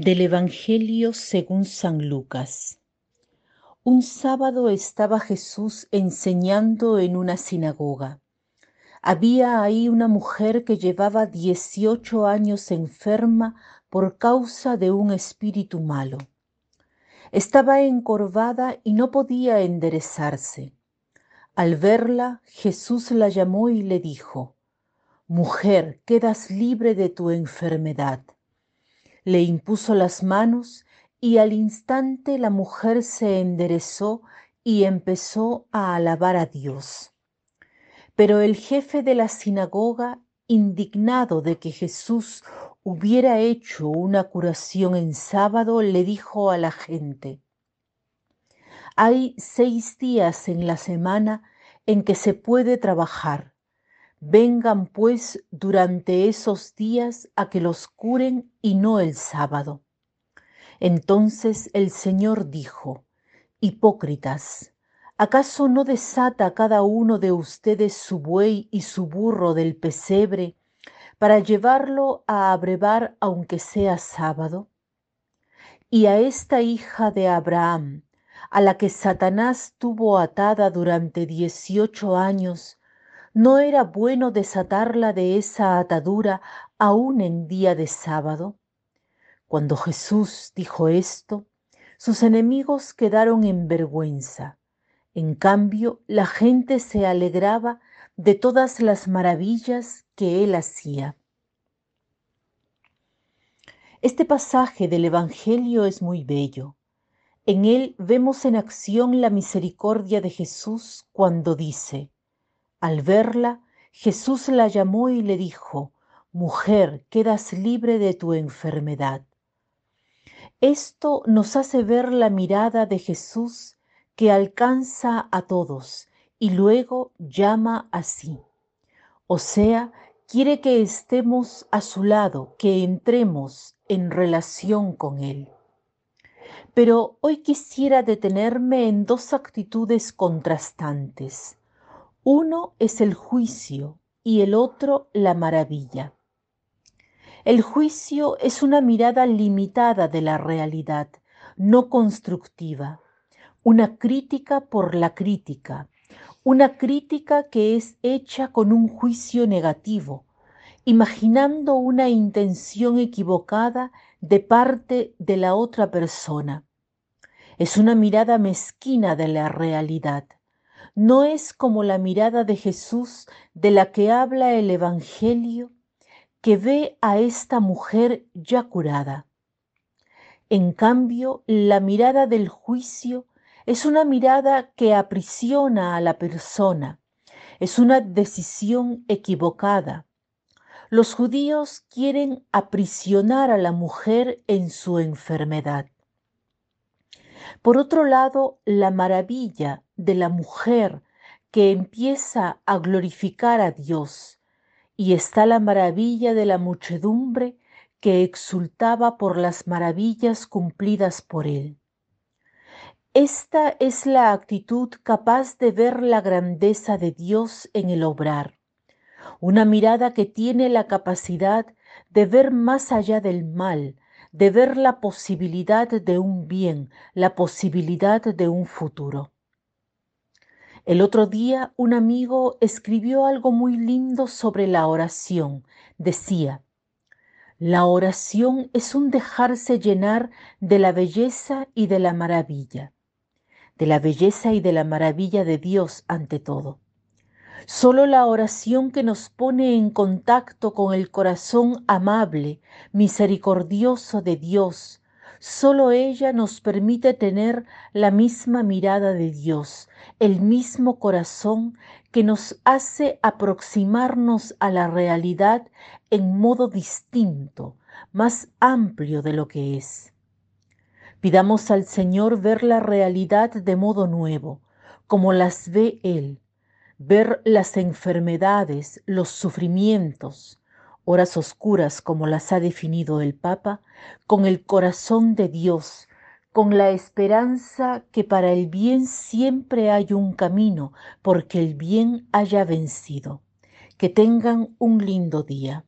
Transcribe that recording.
Del Evangelio según San Lucas. Un sábado estaba Jesús enseñando en una sinagoga. Había ahí una mujer que llevaba 18 años enferma por causa de un espíritu malo. Estaba encorvada y no podía enderezarse. Al verla, Jesús la llamó y le dijo, Mujer, quedas libre de tu enfermedad le impuso las manos y al instante la mujer se enderezó y empezó a alabar a Dios. Pero el jefe de la sinagoga, indignado de que Jesús hubiera hecho una curación en sábado, le dijo a la gente, hay seis días en la semana en que se puede trabajar Vengan pues durante esos días a que los curen y no el sábado. Entonces el Señor dijo, Hipócritas, ¿acaso no desata cada uno de ustedes su buey y su burro del pesebre para llevarlo a abrevar aunque sea sábado? Y a esta hija de Abraham, a la que Satanás tuvo atada durante dieciocho años, ¿No era bueno desatarla de esa atadura aún en día de sábado? Cuando Jesús dijo esto, sus enemigos quedaron en vergüenza. En cambio, la gente se alegraba de todas las maravillas que él hacía. Este pasaje del Evangelio es muy bello. En él vemos en acción la misericordia de Jesús cuando dice, al verla, Jesús la llamó y le dijo, Mujer, quedas libre de tu enfermedad. Esto nos hace ver la mirada de Jesús que alcanza a todos y luego llama así. O sea, quiere que estemos a su lado, que entremos en relación con Él. Pero hoy quisiera detenerme en dos actitudes contrastantes. Uno es el juicio y el otro la maravilla. El juicio es una mirada limitada de la realidad, no constructiva, una crítica por la crítica, una crítica que es hecha con un juicio negativo, imaginando una intención equivocada de parte de la otra persona. Es una mirada mezquina de la realidad no es como la mirada de Jesús de la que habla el Evangelio, que ve a esta mujer ya curada. En cambio, la mirada del juicio es una mirada que aprisiona a la persona, es una decisión equivocada. Los judíos quieren aprisionar a la mujer en su enfermedad. Por otro lado, la maravilla de la mujer que empieza a glorificar a Dios y está la maravilla de la muchedumbre que exultaba por las maravillas cumplidas por él. Esta es la actitud capaz de ver la grandeza de Dios en el obrar, una mirada que tiene la capacidad de ver más allá del mal, de ver la posibilidad de un bien, la posibilidad de un futuro. El otro día un amigo escribió algo muy lindo sobre la oración. Decía, la oración es un dejarse llenar de la belleza y de la maravilla, de la belleza y de la maravilla de Dios ante todo. Solo la oración que nos pone en contacto con el corazón amable, misericordioso de Dios, solo ella nos permite tener la misma mirada de Dios, el mismo corazón que nos hace aproximarnos a la realidad en modo distinto, más amplio de lo que es. Pidamos al Señor ver la realidad de modo nuevo, como las ve Él ver las enfermedades, los sufrimientos, horas oscuras como las ha definido el Papa, con el corazón de Dios, con la esperanza que para el bien siempre hay un camino, porque el bien haya vencido. Que tengan un lindo día.